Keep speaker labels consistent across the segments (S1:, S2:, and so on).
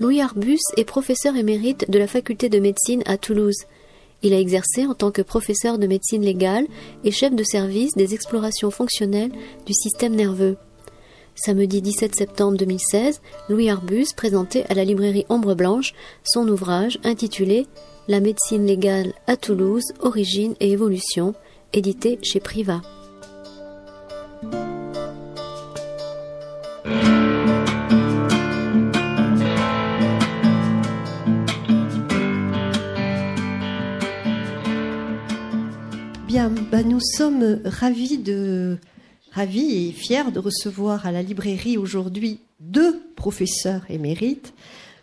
S1: Louis Arbus est professeur émérite de la faculté de médecine à Toulouse. Il a exercé en tant que professeur de médecine légale et chef de service des explorations fonctionnelles du système nerveux. Samedi 17 septembre 2016, Louis Arbus présentait à la librairie Ombre Blanche son ouvrage intitulé La médecine légale à Toulouse, origine et évolution, édité chez Priva.
S2: Sommes de ravis et fiers de recevoir à la librairie aujourd'hui deux professeurs émérites.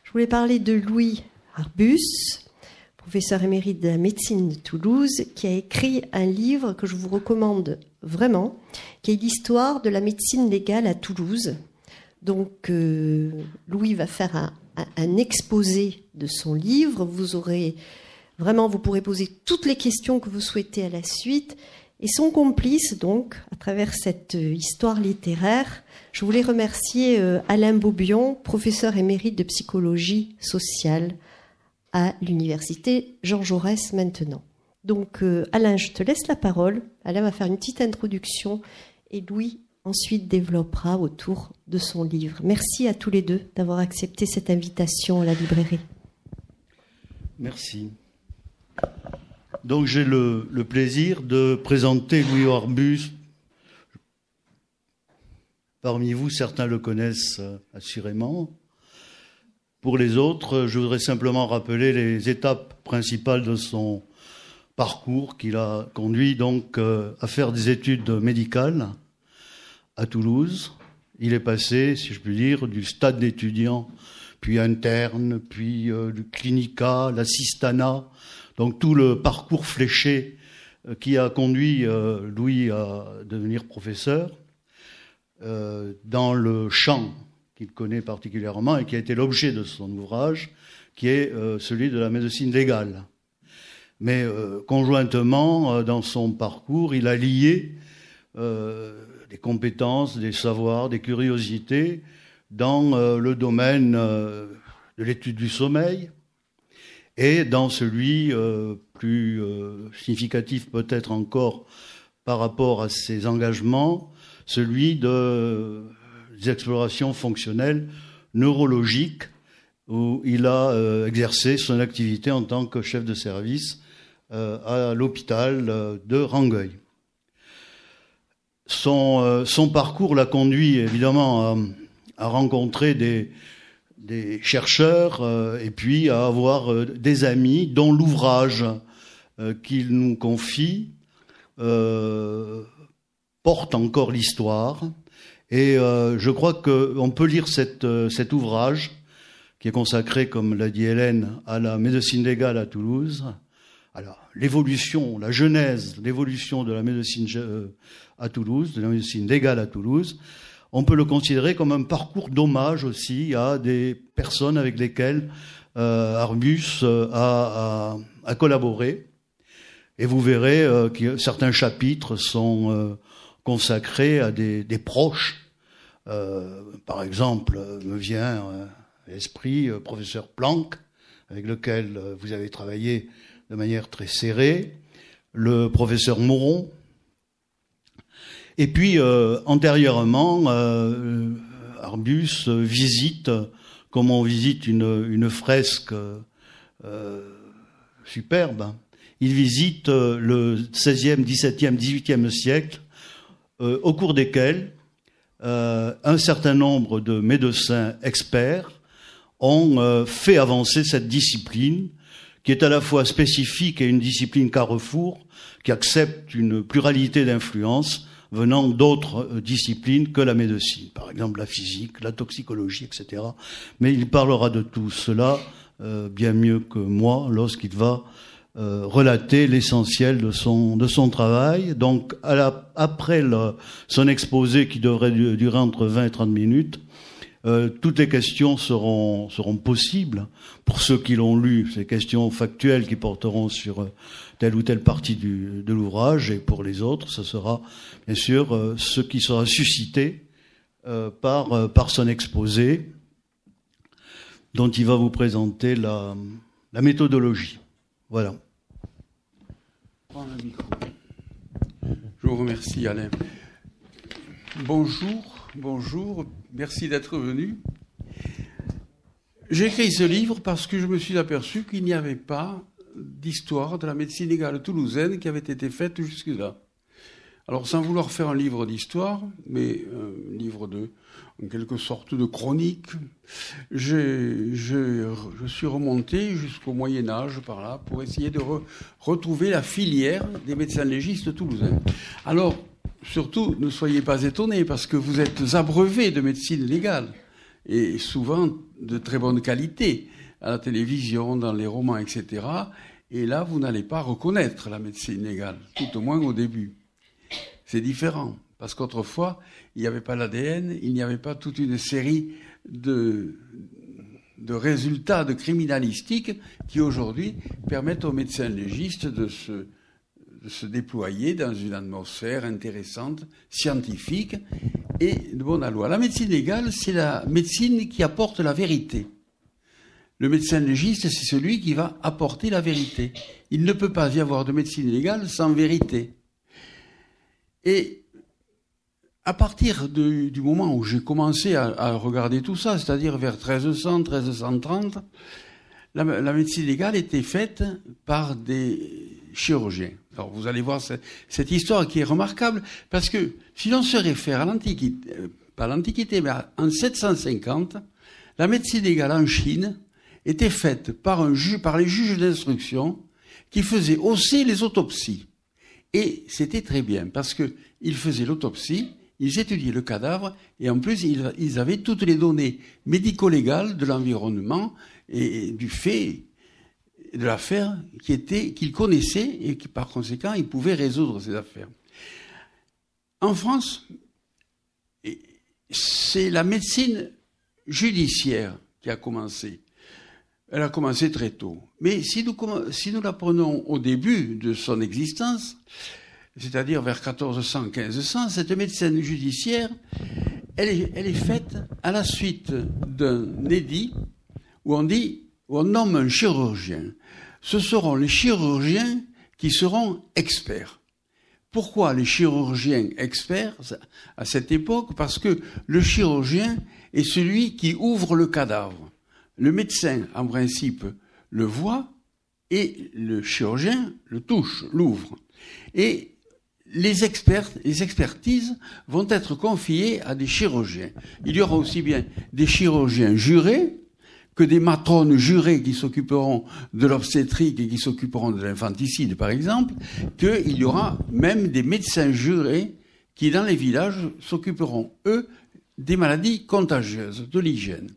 S2: Je voulais parler de Louis Arbus, professeur émérite de la médecine de Toulouse, qui a écrit un livre que je vous recommande vraiment, qui est l'histoire de la médecine légale à Toulouse. Donc, euh, Louis va faire un, un, exposé de son livre. Vous aurez vraiment, vous pourrez poser toutes les questions que vous souhaitez à la suite. Et son complice, donc, à travers cette euh, histoire littéraire, je voulais remercier euh, Alain Beaubion, professeur émérite de psychologie sociale à l'université Jean Jaurès maintenant. Donc, euh, Alain, je te laisse la parole. Alain va faire une petite introduction et Louis ensuite développera autour de son livre. Merci à tous les deux d'avoir accepté cette invitation à la librairie.
S3: Merci. Donc j'ai le, plaisir de présenter Louis Orbus. Parmi vous, certains le connaissent euh, assurément. Pour les autres, je voudrais simplement rappeler les étapes principales de son parcours qu'il a conduit donc euh, à faire des études médicales à Toulouse. Il est passé, si je puis dire, du stade d'étudiant, puis interne, puis euh, du clinica, l'assistanat, donc tout le parcours fléché euh, qui a conduit euh, Louis à devenir professeur euh, dans le champ qu'il connaît particulièrement et qui a été l'objet de son ouvrage, qui est celui de la médecine légale. Mais conjointement, dans son parcours, il a lié des compétences, des savoirs, des curiosités dans le domaine de l'étude du sommeil, et dans celui euh, plus euh, significatif peut-être encore par rapport à ses engagements, celui de, des explorations fonctionnelles neurologiques, où il a euh, exercé son activité en tant que chef de service à l'hôpital de Rangueil. Son, son parcours l'a conduit évidemment à, à rencontrer des, des chercheurs euh, et puis à avoir euh, des amis dont l'ouvrage euh, qu'il nous confie porte encore l'histoire. Et je crois qu'on peut lire cet ouvrage qui est consacré, comme l'a dit Hélène, à la médecine légale à Toulouse. Alors, l'évolution, la genèse, l'évolution de la médecine à Toulouse, de la médecine légale à Toulouse, on peut le considérer comme un parcours d'hommage aussi à des personnes avec lesquelles euh, Arbus euh, a, collaboré. Et vous verrez euh, que certains chapitres sont consacrés à des, proches. par exemple, me vient à l'esprit professeur Planck, avec lequel vous avez travaillé de manière très serrée, le professeur Moron, et puis, euh, antérieurement, euh, Arbus visite, comme on visite une, une fresque euh, superbe, il visite le 16e, 17e, 18e siècle, au cours desquels un certain nombre de médecins experts ont fait avancer cette discipline qui est à la fois spécifique et une discipline carrefour, qui accepte une pluralité d'influences venant d'autres euh, disciplines que la médecine, par exemple la physique, la toxicologie, etc. Mais il parlera de tout cela euh, bien mieux que moi lorsqu'il va euh, relater l'essentiel de son de son travail. Donc après son exposé qui devrait durer entre 20 et 30 minutes, toutes les questions seront seront possibles pour ceux qui l'ont lu. Ces questions factuelles qui porteront sur telle ou telle partie de l'ouvrage, et pour les autres, ce sera bien sûr euh, ce qui sera suscité euh, par, euh, par son exposé. dont il va vous présenter la, la méthodologie. Voilà.
S4: Je vous remercie, Alain. Bonjour, bonjour, merci d'être venu. J'ai écrit ce livre parce que je me suis aperçu qu'il n'y avait pas d'histoire de la médecine légale toulousaine qui avait été faite jusque-là. Alors, sans vouloir faire un livre d'histoire, mais un livre de, en quelque sorte de chronique, je, suis remonté jusqu'au Moyen Âge par là pour essayer de retrouver la filière des médecins légistes toulousains. Alors, surtout, ne soyez pas étonnés parce que vous êtes abreuvés de médecine légale et souvent de très bonne qualité à la télévision, dans les romans, etc. Et là, vous n'allez pas reconnaître la médecine légale, tout au moins au début. C'est différent, parce qu'autrefois, il n'y avait pas l'ADN, il n'y avait pas toute une série de, de résultats de criminalistique qui aujourd'hui permettent aux médecins légistes de se, se déployer dans une atmosphère intéressante, scientifique et de bonne loi. La médecine légale, c'est la médecine qui apporte la vérité. Le médecin légiste, c'est celui qui va apporter la vérité. Il ne peut pas y avoir de médecine légale sans vérité. Et à partir du moment où j'ai commencé à, regarder tout ça, c'est-à-dire vers 1300, 1330, la, médecine légale était faite par des chirurgiens. Alors vous allez voir cette, histoire qui est remarquable, parce que si l'on se réfère à l'Antiquité, euh, pas l'Antiquité, mais en 750, la médecine légale en Chine était faite par, un par les juges d'instruction qui faisaient aussi les autopsies. Et c'était très bien, parce qu'ils faisaient l'autopsie, ils étudiaient le cadavre, et en plus, ils, avaient toutes les données médico-légales de l'environnement et du fait de l'affaire qu'ils connaissaient et qui, par conséquent, ils pouvaient résoudre ces affaires. En France, c'est la médecine judiciaire qui a commencé. Elle a commencé très tôt. Mais si nous, la prenons au début de son existence, c'est-à-dire vers 1400-1500, cette médecine judiciaire, elle est, elle est, faite à la suite d'un édit où on dit, où on nomme un chirurgien. Ce seront les chirurgiens qui seront experts. Pourquoi les chirurgiens experts à cette époque? Parce que le chirurgien est celui qui ouvre le cadavre. Le médecin, en principe, le voit et le chirurgien le touche, l'ouvre. Et les, expertises vont être confiées à des chirurgiens. Il y aura aussi bien des chirurgiens jurés que des matrones jurées qui s'occuperont de l'obstétrique et qui s'occuperont de l'infanticide, par exemple, qu'il y aura même des médecins jurés qui, dans les villages, s'occuperont, eux, des maladies contagieuses, de l'hygiène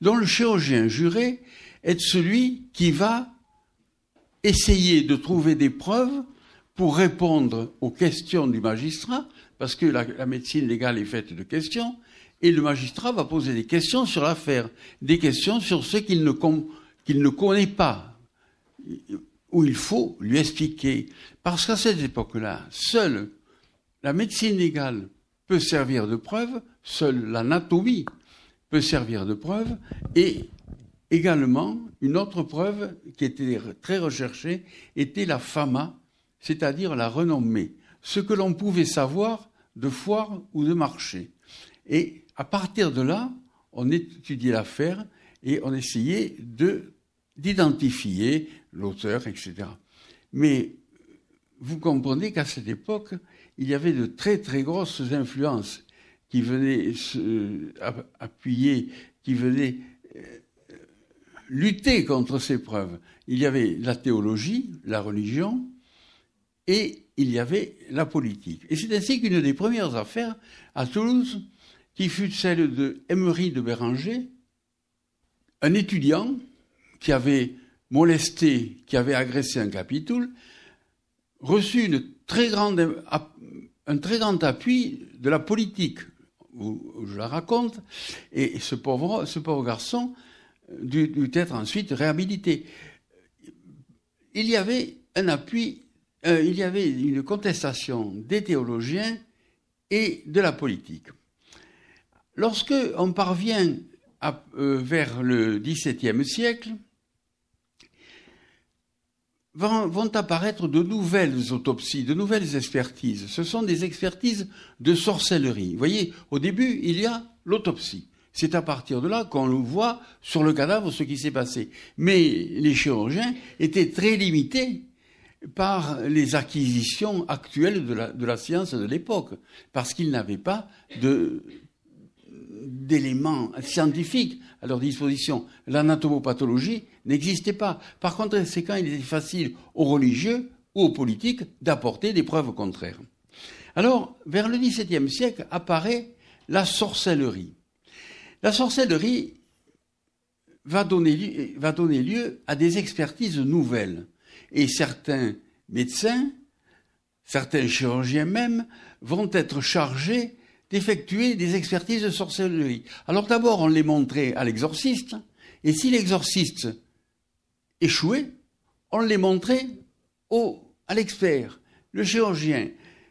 S4: dont le chirurgien juré est celui qui va essayer de trouver des preuves pour répondre aux questions du magistrat, parce que la, médecine légale est faite de questions, et le magistrat va poser des questions sur l'affaire, des questions sur ce qu'il ne, ne connaît pas, où il faut lui expliquer. Parce qu'à cette époque-là, seule la médecine légale peut servir de preuve, seule l'anatomie peut servir de preuve. Et également, une autre preuve qui était très recherchée était la fama, c'est-à-dire la renommée, ce que l'on pouvait savoir de foire ou de marché. Et à partir de là, on étudiait l'affaire et on essayait de d'identifier l'auteur, etc. Mais vous comprenez qu'à cette époque, il y avait de très très grosses influences qui venait se, appuyer, qui venait euh, lutter contre ces preuves. Il y avait la théologie, la religion, et il y avait la politique. Et c'est ainsi qu'une des premières affaires à Toulouse, qui fut celle de Emery de Béranger, un étudiant qui avait molesté, qui avait agressé un capitule, reçut un très grand appui de la politique où, je la raconte, et ce pauvre, garçon dut, être ensuite réhabilité. Il y avait un appui, euh, il y avait une contestation des théologiens et de la politique. Lorsque on parvient vers le XVIIe siècle, vont, apparaître de nouvelles autopsies, de nouvelles expertises. Ce sont des expertises de sorcellerie. Vous voyez, au début, il y a l'autopsie. C'est à partir de là qu'on voit sur le cadavre ce qui s'est passé. Mais les chirurgiens étaient très limités par les acquisitions actuelles de la, de la science de l'époque, parce qu'ils n'avaient pas d'éléments scientifiques à leur disposition. L'anatomopathologie n'existait pas. Par contre, c'est quand il était facile aux religieux ou aux politiques d'apporter des preuves contraires. Alors, vers le XVIIe siècle apparaît la sorcellerie. La sorcellerie va donner, va donner lieu à des expertises nouvelles. Et certains médecins, certains chirurgiens même, vont être chargés d'effectuer des expertises de sorcellerie. Alors d'abord, on les montrait à l'exorciste, et si l'exorciste échouait, on les montrait au, à l'expert, le chirurgien,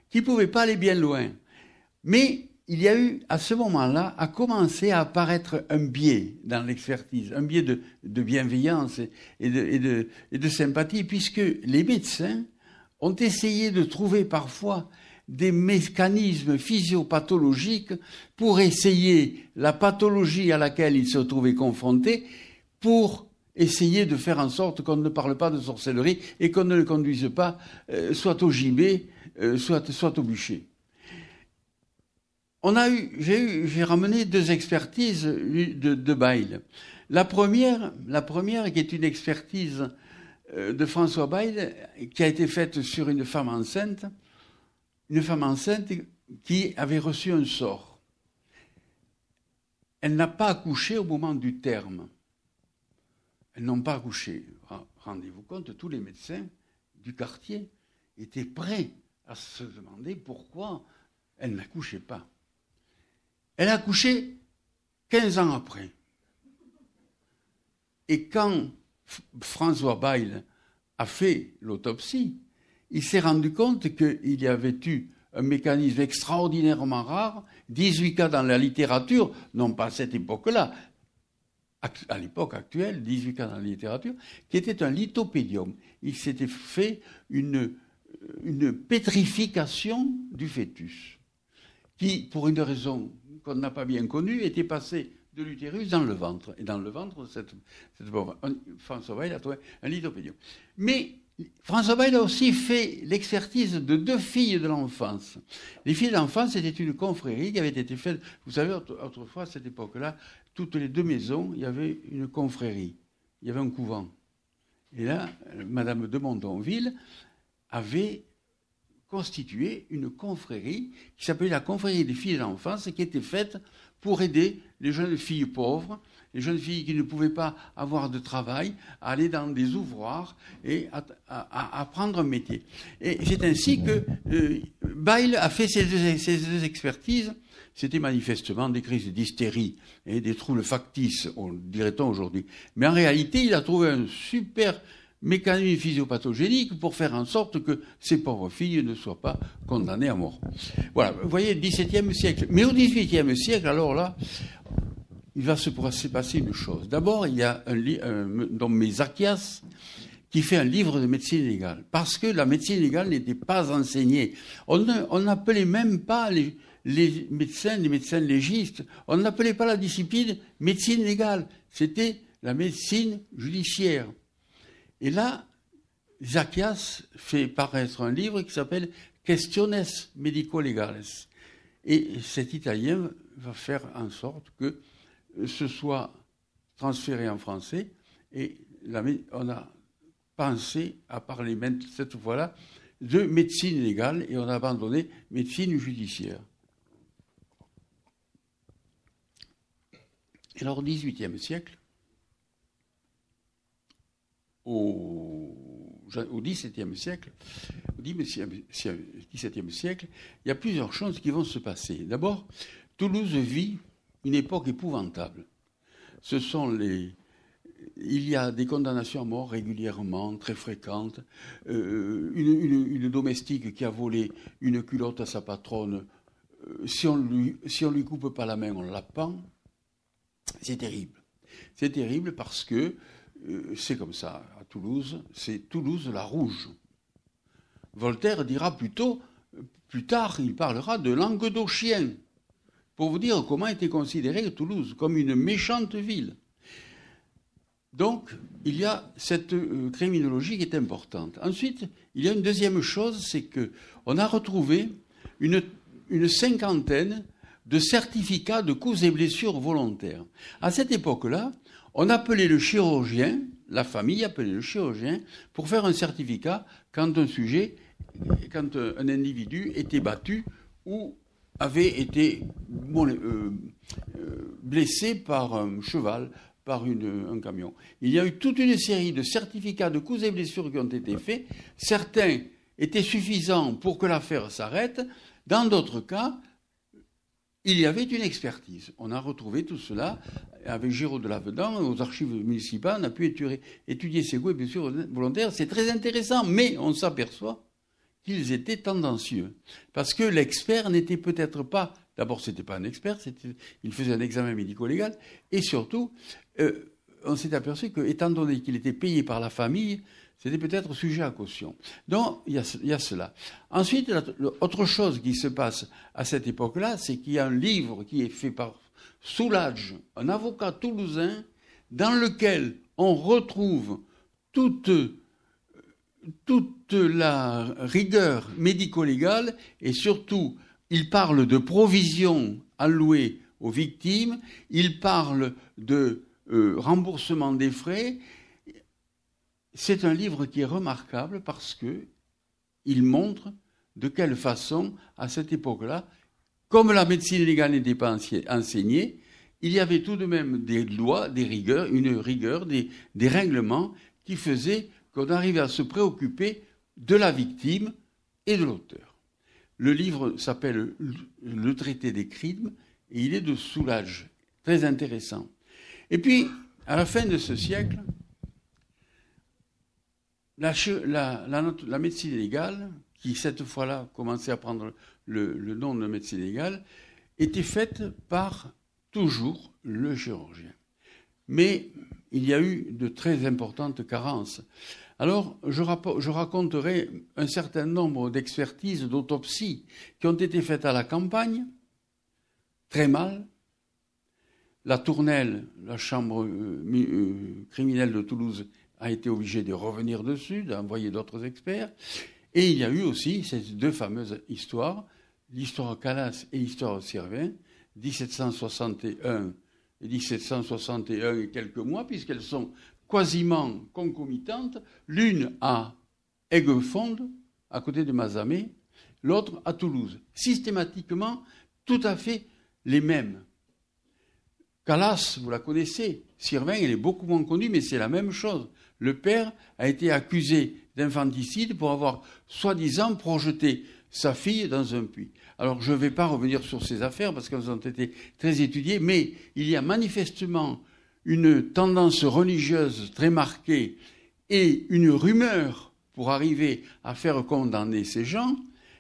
S4: qui ne pouvait pas aller bien loin. Mais il y a eu, à ce moment-là, a commencé à apparaître un biais dans l'expertise, un biais de, bienveillance et de, et de sympathie, puisque les médecins ont essayé de trouver parfois des mécanismes physiopathologiques pour essayer la pathologie à laquelle ils se trouvaient confrontés, pour essayer de faire en sorte qu'on ne parle pas de sorcellerie et qu'on ne le conduise pas euh, soit au gibet, euh, soit, au bûcher. J'ai ramené deux expertises de, de. La première, qui est une expertise euh, de François Bail, qui a été faite sur une femme enceinte, une femme enceinte qui avait reçu un sort. Elle n'a pas accouché au moment du terme. Elles n'ont pas accouché. Rendez-vous compte, tous les médecins du quartier étaient prêts à se demander pourquoi elle n'accouchait pas. Elle a accouché 15 ans après. Et quand François Bail a fait l'autopsie, il s'est rendu compte qu'il y avait eu un mécanisme extraordinairement rare, 18 cas dans la littérature, non pas à cette époque-là, à l'époque actuelle, 18 cas dans la littérature, qui était un lithopédium. Il s'était fait une, pétrification du fœtus, qui, pour une raison qu'on n'a pas bien connue, était passé de l'utérus dans le ventre. Et dans le ventre, cette, cette François Weil a trouvé un lithopédium. Mais François Bail a aussi fait l'expertise de deux filles de l'enfance. Les filles de l'enfance, c'était une confrérie qui avait été faite. Vous savez, autrefois, à cette époque-là, toutes les deux maisons, il y avait une confrérie. Il y avait un couvent. Et là, Madame de Montonville avait constitué une confrérie qui s'appelait la confrérie des filles de l'enfance, qui était faite pour aider les jeunes filles pauvres les jeunes filles qui ne pouvaient pas avoir de travail à aller dans des ouvroirs et à, apprendre un métier. Et c'est ainsi que euh, Bail a fait ces deux, expertises. C'était manifestement des crises d'hystérie et des troubles factices, dirait-on aujourd'hui. Mais en réalité, il a trouvé un super mécanisme physiopathogénique pour faire en sorte que ces pauvres filles ne soient pas condamnées à mort. Voilà, vous voyez, 17e siècle. Mais au 18e siècle, alors là, il va se passer une chose. D'abord, il y a un, un dans qui fait un livre de médecine légale, parce que la médecine légale n'était pas enseignée. On n'appelait même pas les, médecins les médecins légistes, on n'appelait pas la discipline médecine légale, c'était la médecine judiciaire. Et là, Zacchias fait paraître un livre qui s'appelle Questiones medico-legales. Et cet Italien va faire en sorte que se soit transféré en français et on a pensé à parler cette fois-là de médecine légale et on a abandonné médecine judiciaire. Et alors au XVIIIe siècle, au, XVIIe siècle, au XVIIe siècle, il y a plusieurs choses qui vont se passer. D'abord, Toulouse vit une époque épouvantable. Il y a des condamnations à mort régulièrement, très fréquentes. Euh, une, domestique qui a volé une culotte à sa patronne, euh, si on lui, si on lui coupe pas la main, on la pend. C'est terrible. C'est terrible parce que c'est comme ça à Toulouse, c'est Toulouse la rouge. Voltaire dira plutôt, plus tard, il parlera de languedocien, pour vous dire comment était considérée Toulouse, comme une méchante ville. Donc, il y a cette euh, criminologie qui est importante. Ensuite, il y a une deuxième chose, c'est que on a retrouvé une, une cinquantaine de certificats de coups et blessures volontaires. À cette époque-là, on appelait le chirurgien, la famille appelait le chirurgien pour faire un certificat quand un sujet, quand un individu était battu ou avait été euh, euh, blessé par un cheval, par un camion. Il y a eu toute une série de certificats de coups et blessures qui ont été faits. Certains étaient suffisants pour que l'affaire s'arrête. Dans d'autres cas, il y avait une expertise. On a retrouvé tout cela avec Giraud de Lavedan aux archives municipales. On a pu étudier ces goûts et blessures volontaires. C'est très intéressant, mais on s'aperçoit qu'ils étaient tendancieux. Parce que l'expert n'était peut-être pas, d'abord ce n'était pas un expert, il faisait un examen médico-légal, et surtout, euh, on s'est aperçu que, étant donné qu'il était payé par la famille, c'était peut-être sujet à caution. Donc, il y a, cela. Ensuite, autre chose qui se passe à cette époque-là, c'est qu'il y a un livre qui est fait par Soulage, un avocat toulousain, dans lequel on retrouve toute, toute la rigueur médico-légale et surtout, il parle de provisions allouées aux victimes, il parle de euh, remboursement des frais. C'est un livre qui est remarquable parce que il montre de quelle façon, à cette époque-là, comme la médecine légale n'était pas enseignée, il y avait tout de même des lois, des rigueurs, une rigueur, des, règlements qui faisaient qu'on arrivait à se préoccuper de la victime et de l'auteur. Le livre s'appelle Le traité des crimes et il est de soulage, très intéressant. Et puis, à la fin de ce siècle, la, médecine légale, qui cette fois-là commençait à prendre le, nom de médecine légale, était faite par toujours le chirurgien. Mais il y a eu de très importantes carences. Alors, je, raconterai un certain nombre d'expertises d'autopsie qui ont été faites à la campagne, très mal. La Tournelle, la chambre euh, euh, criminelle de Toulouse, a été obligé de revenir dessus, d'envoyer d'autres experts. Et il y a eu aussi ces deux fameuses histoires, l'histoire Calas et l'histoire Servin, 1761 et 1761 et quelques mois, puisqu'elles sont quasiment concomitantes, l'une à Aiguefonde, à côté de Mazamé, l'autre à Toulouse. Systématiquement, tout à fait les mêmes. Calas, vous la connaissez. Sirvin, elle est beaucoup moins connue, mais c'est la même chose le père a été accusé d'infanticide pour avoir soi-disant projeté sa fille dans un puits. Alors je ne vais pas revenir sur ces affaires parce qu'elles ont été très étudiées, mais il y a manifestement une tendance religieuse très marquée et une rumeur pour arriver à faire condamner ces gens,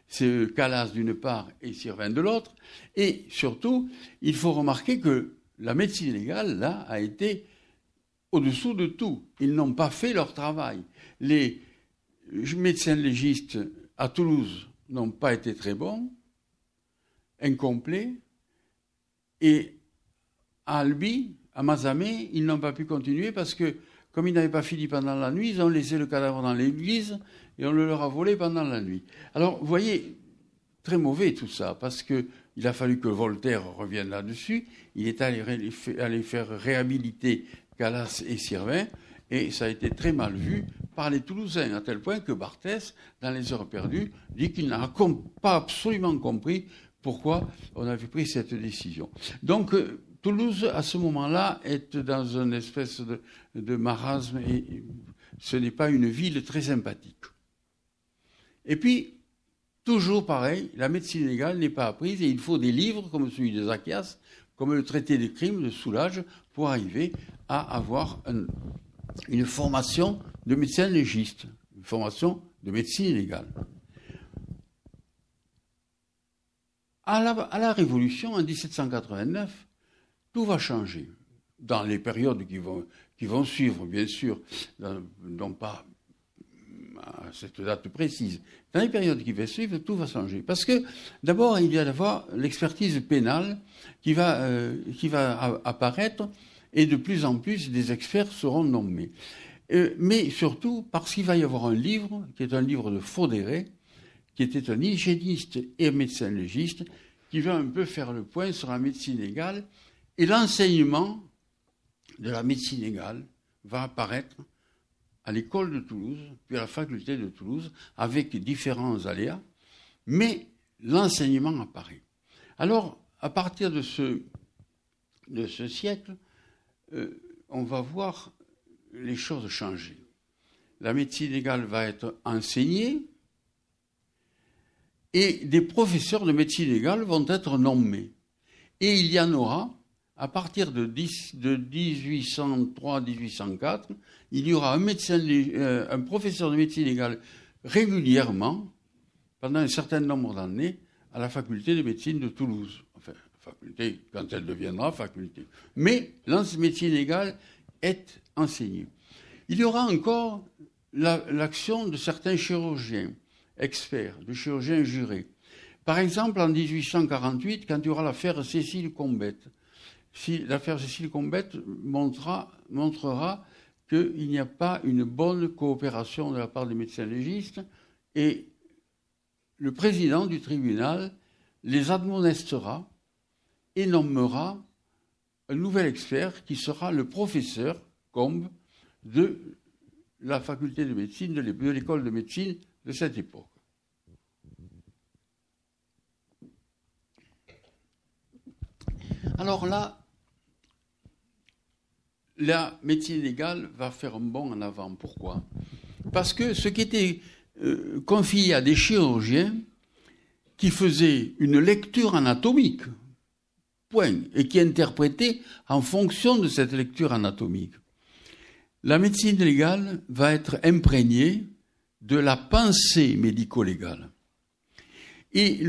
S4: c'est Calas d'une part et Sirvin de l'autre, et surtout, il faut remarquer que la médecine légale, là, a été au-dessous de tout. Ils n'ont pas fait leur travail. Les médecins légistes à Toulouse n'ont pas été très bons, incomplets, et à Albi, à Mazamé, ils n'ont pas pu continuer parce que, comme ils n'avaient pas fini pendant la nuit, ils ont laissé le cadavre dans l'église et on le leur a volé pendant la nuit. Alors, vous voyez, très mauvais tout ça, parce qu'il a fallu que Voltaire revienne là-dessus. Il est allé, faire réhabiliter Galas et Sirvin, et ça a été très mal vu par les Toulousains, à tel point que Barthès, dans les heures perdues, dit qu'il n'a pas absolument compris pourquoi on avait pris cette décision. Donc, euh, Toulouse, à ce moment-là, est dans une espèce de, marasme et ce n'est pas une ville très sympathique. Et puis, toujours pareil, la médecine légale n'est pas apprise et il faut des livres comme celui de Zacchias, comme le traité des crimes de Soulage, pour arriver à avoir une formation de médecin légiste, une formation de médecine légale. À la, Révolution, en 1789, tout va changer. dans les périodes qui vont, suivre, bien sûr, non pas à cette date précise, dans les périodes qui vont suivre, tout va changer. Parce que, d'abord, il y a d'abord l'expertise pénale qui va, euh, qui va apparaître et de plus en plus des experts seront nommés. Euh, mais surtout parce qu'il va y avoir un livre, qui est un livre de Faudéré, qui était un hygiéniste et un médecin légiste, qui va un peu faire le point sur la médecine égale. Et l'enseignement de la médecine égale va apparaître à l'école de Toulouse, puis à la faculté de Toulouse, avec différents aléas, mais l'enseignement apparaît. Alors, à partir de ce, de ce siècle, euh, on va voir les choses changer. La médecine égale va être enseignée et des professeurs de médecine égale vont être nommés. Et il y en aura, à partir de, 1803-1804, il y aura un, euh, un professeur de médecine égale régulièrement, pendant un certain nombre d'années, à la faculté de médecine de Toulouse. Faculté, quand elle deviendra faculté. Mais médecine égale est enseignée. Il y aura encore l'action de certains chirurgiens, experts, de chirurgiens jurés. Par exemple, en 1848, quand il y aura l'affaire Cécile Combette, si l'affaire Cécile Combette montrera, montrera qu'il n'y a pas une bonne coopération de la part des médecins légistes et le président du tribunal les admonestera et nommera un nouvel expert qui sera le professeur Combe de la faculté de médecine, de l'école de médecine de cette époque. Alors là, la médecine légale va faire un bond en avant. Pourquoi? Parce que ce qui était euh, confié à des chirurgiens qui faisaient une lecture anatomique, point, et qui interprétaient en fonction de cette lecture anatomique la médecine légale va être imprégnée de la pensée médico-légale. Et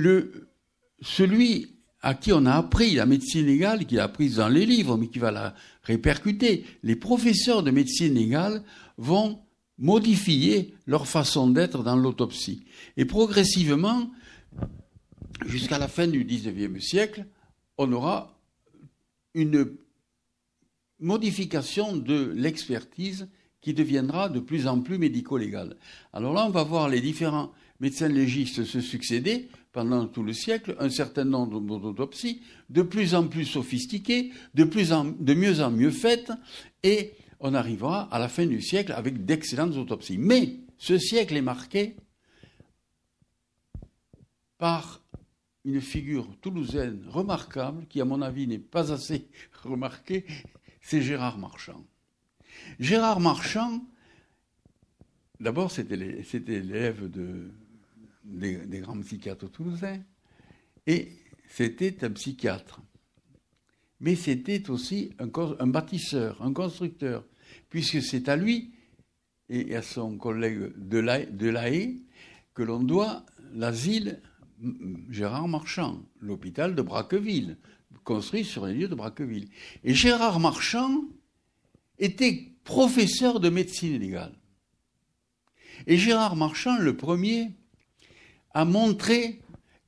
S4: celui à qui on a appris la médecine légale, qui l'a apprise dans les livres, mais qui va la répercuter, les professeurs de médecine légale vont modifier leur façon d'être dans l'autopsie. Et progressivement, jusqu'à la fin du XIXe siècle, on aura une modification de l'expertise qui deviendra de plus en plus médico-légale. Alors là, on va voir les différents médecins légistes se succéder pendant tout le siècle, un certain nombre d'autopsies de plus en plus sophistiquées, de, de mieux en mieux faites, et on arrivera à la fin du siècle avec d'excellentes autopsies. Mais ce siècle est marqué par une figure toulousaine remarquable, qui à mon avis n'est pas assez remarquée, c'est Gérard Marchand. Gérard Marchand, d'abord, c'était l'élève de, des, grands psychiatres toulousains, et c'était un psychiatre. Mais c'était aussi un, bâtisseur, un constructeur, puisque c'est à lui et à son collègue de la, de que l'on doit l'asile Gérard Marchand, l'hôpital de Braqueville, construit sur les lieux de Braqueville. Et Gérard Marchand était professeur de médecine légale. Et Gérard Marchand, le premier, a montré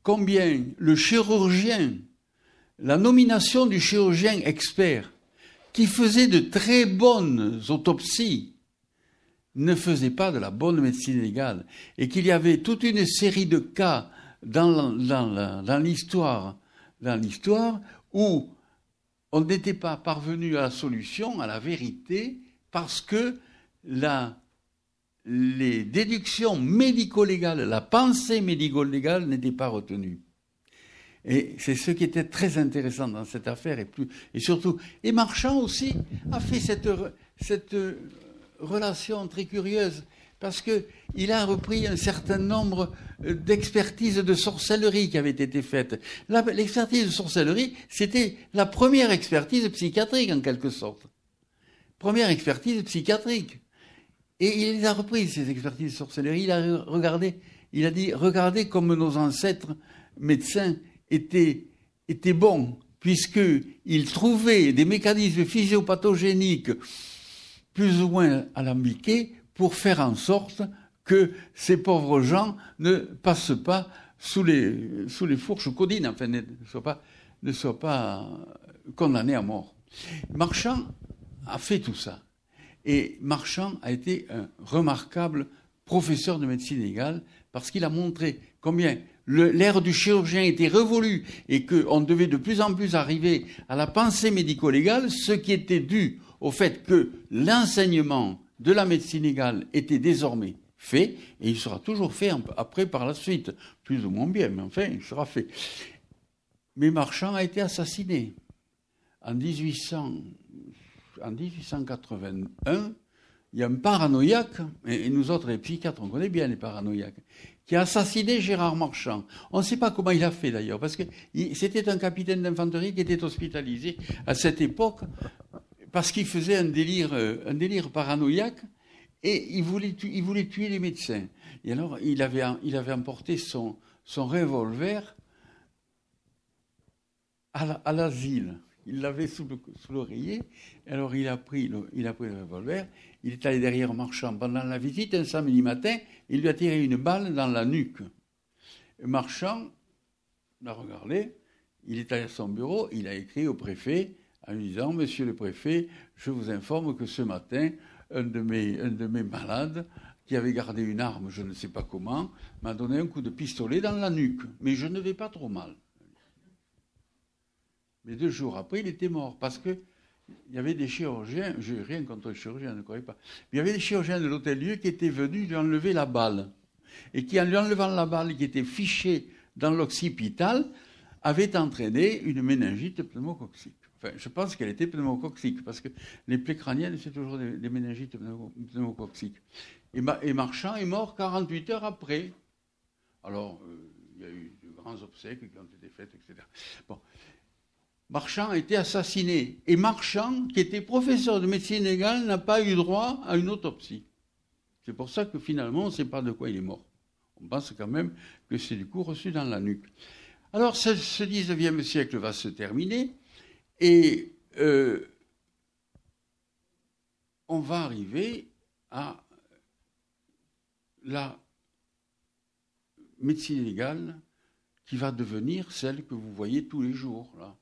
S4: combien le chirurgien, la nomination du chirurgien expert, qui faisait de très bonnes autopsies, ne faisait pas de la bonne médecine légale, et qu'il y avait toute une série de cas dans, l'histoire dans l'histoire où on n'était pas parvenu à la solution, à la vérité, parce que la, les déductions médico-légales, la pensée médico-légale n'était pas retenue. Et c'est ce qui était très intéressant dans cette affaire, et, plus, et surtout, et Marchand aussi a fait cette, cette relation très curieuse parce qu'il a repris un certain nombre euh, d'expertises de sorcellerie qui avaient été faites. L'expertise de sorcellerie, c'était la première expertise psychiatrique en quelque sorte. Première expertise psychiatrique. Et il a repris, ces expertises de sorcellerie. Il a regardé, il a dit, regardez comme nos ancêtres médecins étaient, bons puisqu'il trouvait des mécanismes physiopathogéniques plus ou moins alambiqués pour faire en sorte que ces pauvres gens ne passent pas sous les, sous les fourches codines, enfin, ne soient pas, ne soient pas condamnés à mort. Marchand a fait tout ça. Et Marchand a été un remarquable professeur de médecine légale parce qu'il a montré combien l'ère du chirurgien était révolue et qu'on devait de plus en plus arriver à la pensée médico-légale, ce qui était dû au fait que l'enseignement de la médecine légale était désormais fait, et il sera toujours fait après par la suite, plus ou moins bien, mais enfin, il sera fait. Mais Marchand a été assassiné en, 1800, en 1881. Il y a un paranoïaque, et nous autres les psychiatres, on connaît bien les paranoïaques, qui a assassiné Gérard Marchand. On ne sait pas comment il a fait d'ailleurs, parce que c'était un capitaine d'infanterie qui était hospitalisé à cette époque parce qu'il faisait un délire, euh, paranoïaque et il voulait, tuer les médecins. Et alors il avait, emporté son, son revolver à l'asile. Il l'avait sous l'oreiller. Alors il a, pris le, il a pris le revolver. Il est allé derrière Marchand pendant la visite un samedi matin. Il lui a tiré une balle dans la nuque. Marchand l'a regardé. Il est allé à son bureau. Il a écrit au préfet en lui disant Monsieur le préfet, je vous informe que ce matin, un de mes, malades qui avait gardé une arme, je ne sais pas comment, m'a donné un coup de pistolet dans la nuque. Mais je ne vais pas trop mal. Mais deux jours après, il était mort parce que il y avait des chirurgiens, je n'ai rien contre les chirurgiens, ne croyez pas. il y avait des chirurgiens de l'hôtel-lieu qui étaient venus lui enlever la balle. Et qui, en lui enlevant la balle qui était fichée dans l'occipital, avait entraîné une méningite pneumococcique. Je pense qu'elle était pneumococcique, parce que les plaies crâniennes, c'est toujours des, méningites pneumococciques. Et, Marchand est mort 48 heures après. Alors, euh, il y a eu de grands obsèques qui ont été faites, etc. Bon. Marchand a été assassiné. Et Marchand, qui était professeur de médecine légale, n'a pas eu droit à une autopsie. C'est pour ça que finalement, on ne sait pas de quoi il est mort. On pense quand même que c'est du coup reçu dans la nuque. Alors, ce 19e siècle va se terminer et euh, on va arriver à la médecine légale qui va devenir celle que vous voyez tous les jours là.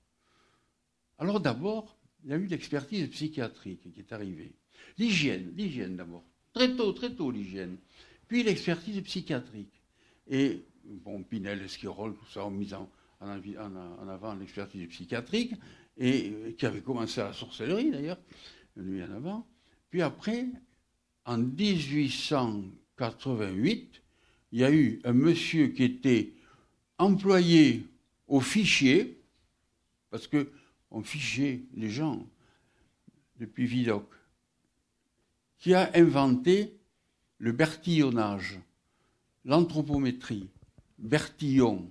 S4: Alors d'abord, il y a eu l'expertise psychiatrique qui est arrivée. L'hygiène, l'hygiène d'abord. Très tôt, très tôt l'hygiène. Puis l'expertise psychiatrique. Et, bon, Pinel, Esquirol, tout ça ont mis en, en avant l'expertise psychiatrique, et qui avait commencé à la sorcellerie d'ailleurs, lui en avant. Puis après, en 1888, il y a eu un monsieur qui était employé au fichier, parce que on fichait les gens depuis Vidocq, qui a inventé le bertillonnage, l'anthropométrie, Bertillon.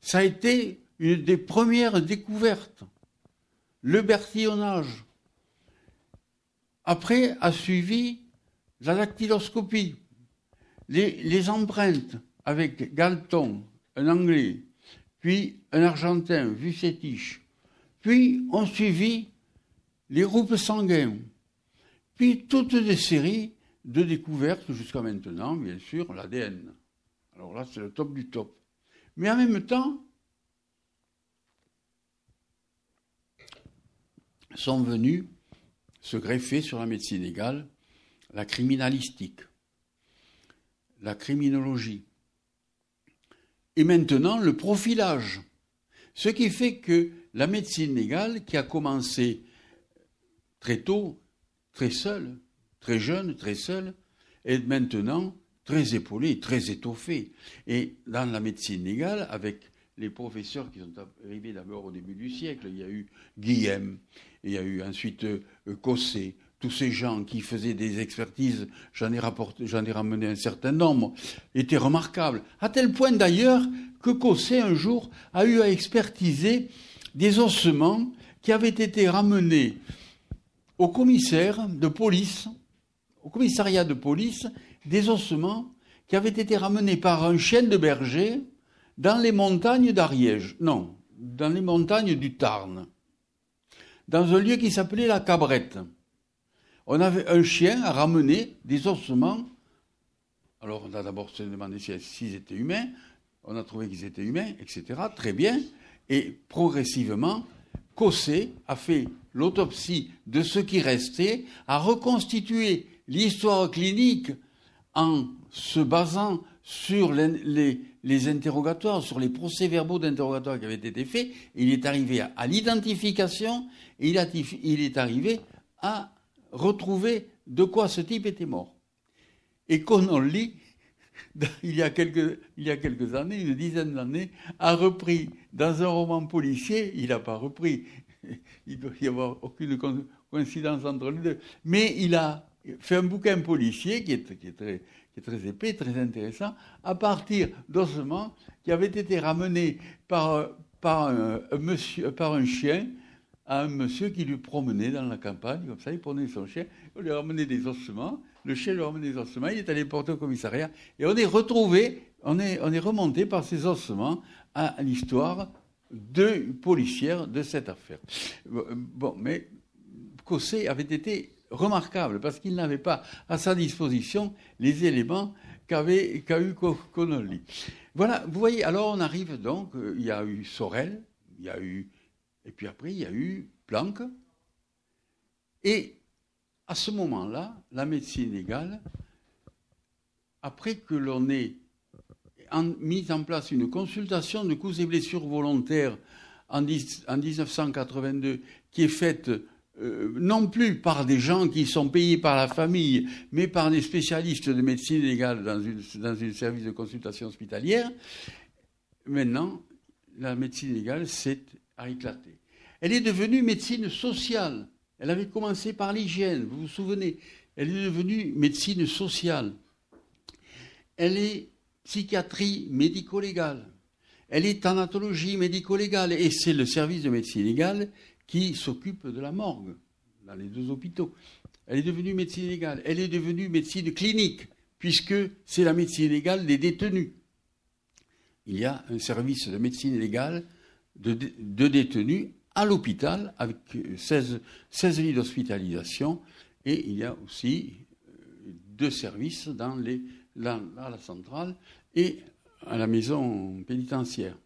S4: Ça a été une des premières découvertes, le bertillonnage. Après a suivi la dactyloscopie, les, empreintes avec Galton, un Anglais, puis un Argentin, Vucetich, puis ont suivi les groupes sanguins, puis toutes des séries de découvertes jusqu'à maintenant, bien sûr, l'ADN. Alors là, c'est le top du top. Mais en même temps, sont venus se greffer sur la médecine légale la criminalistique, la criminologie, et maintenant le profilage. Ce qui fait que la médecine légale, qui a commencé très tôt, très seule, très jeune, très seule, est maintenant très épaulée, très étoffée. Et dans la médecine légale, avec les professeurs qui sont arrivés d'abord au début du siècle, il y a eu Guillem, il y a eu ensuite euh, Cossé, tous ces gens qui faisaient des expertises, j'en ai, rapporté, j'en ai ramené un certain nombre, étaient remarquables. À tel point d'ailleurs que Cossé, un jour, a eu à expertiser des ossements qui avaient été ramenés au commissaire de police, au commissariat de police, des ossements qui avaient été ramenés par un chien de berger dans les montagnes d'Ariège. Non, dans les montagnes du Tarn, dans un lieu qui s'appelait la Cabrette. On avait un chien à ramener des ossements. Alors on a d'abord se demandé s'ils étaient humains, on a trouvé qu'ils étaient humains, etc. Très bien. Et progressivement, Cossé a fait l'autopsie de ce qui restait, a reconstitué l'histoire clinique en se basant sur les, interrogatoires, sur les procès-verbaux d'interrogatoire qui avaient été faits. Il est arrivé à, l'identification il, est arrivé à retrouver de quoi ce type était mort. Et Connolly, il y, a quelques, il y a quelques années, une dizaine d'années, a repris dans un roman policier, il n'a pas repris, il doit y avoir aucune coïncidence entre les deux, mais il a fait un bouquin policier qui est, très, épais, très intéressant, à partir d'ossements qui avaient été ramenés par, un, chien à un monsieur qui lui promenait dans la campagne, comme ça, il prenait son chien, on lui ramenait des ossements, le chien lui ramenait des ossements, il est allé porter au commissariat, et on est retrouvé, on est, on est remonté par ces ossements à l'histoire de policière de cette affaire. Bon, mais Cossé avait été remarquable parce qu'il n'avait pas à sa disposition les éléments qu'avait qu'a eu Connolly. Voilà, vous voyez, alors on arrive donc, euh, il y a eu Sorel, il y a eu, et puis après il y a eu Planck, et à ce moment-là, la médecine légale, après que l'on ait mis en place une consultation de coups et blessures volontaires en, 1982, qui est faite euh, non plus par des gens qui sont payés par la famille, mais par des spécialistes de médecine légale dans, un service de consultation hospitalière, maintenant, la médecine légale s'est éclatée. Elle est devenue médecine sociale. Elle avait commencé par l'hygiène, vous vous souvenez. Elle est devenue médecine sociale. Elle est psychiatrie médico-légale. Elle est thanatologie médico-légale. Et c'est le service de médecine légale qui s'occupe de la morgue dans les deux hôpitaux. Elle est devenue médecine légale. Elle est devenue médecine clinique, puisque c'est la médecine légale des détenus. Il y a un service de médecine légale de, détenus à l'hôpital avec 16, 16 lits d'hospitalisation et il y a aussi euh, deux services dans la centrale et à la maison pénitentiaire.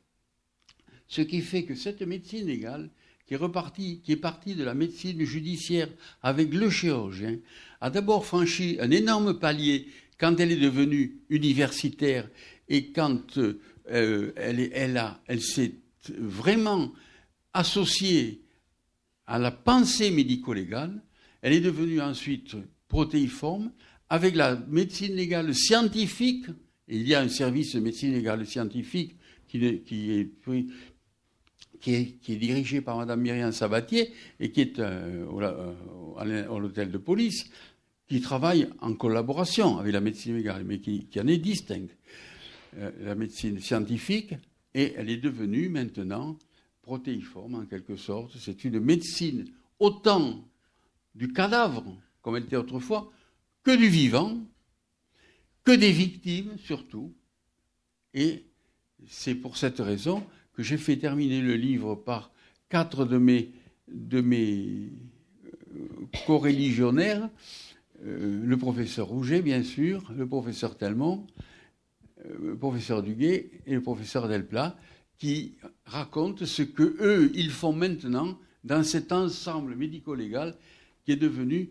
S4: Ce qui fait que cette médecine légale qui est, reparti, qui est parti de la médecine judiciaire avec le chirurgien, a d'abord franchi un énorme palier quand elle est devenue universitaire et quand euh, elle, elle, elle s'est vraiment associée à la pensée médico-légale. Elle est devenue ensuite protéiforme avec la médecine légale scientifique. il y a un service de médecine légale scientifique qui, qui est qui est, dirigé par Mme Myriam Sabatier et qui est euh, euh, à l'hôtel de police, qui travaille en collaboration avec la médecine légale, mais qui, en est distincte. Euh, la médecine scientifique, et elle est devenue maintenant protéiforme en quelque sorte. C'est une médecine autant du cadavre, comme elle était autrefois, que du vivant, que des victimes surtout. Et c'est pour cette raison que j'ai fait terminer le livre par quatre de mes, de mes euh, co-religionnaires, euh, le professeur Rouget, bien sûr, le professeur Telmont, euh, le professeur Duguay et le professeur Delplat, qui racontent ce que eux, ils font maintenant dans cet ensemble médico-légal qui est devenu,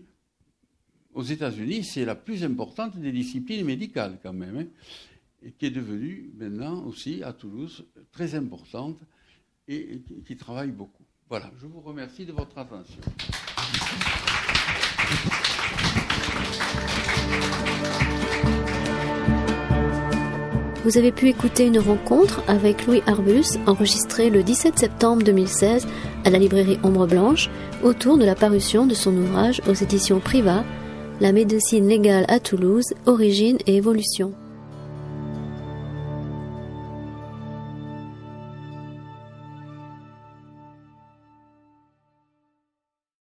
S4: aux États-Unis, c'est la plus importante des disciplines médicales quand même. Hein et qui est devenue maintenant aussi à Toulouse très importante et qui travaille beaucoup. Voilà, je vous remercie de votre attention.
S1: Vous avez pu écouter une rencontre avec Louis Arbus enregistrée le 17 septembre 2016 à la librairie Ombre Blanche autour de la parution de son ouvrage aux éditions Privat La médecine légale à Toulouse, origine et évolution.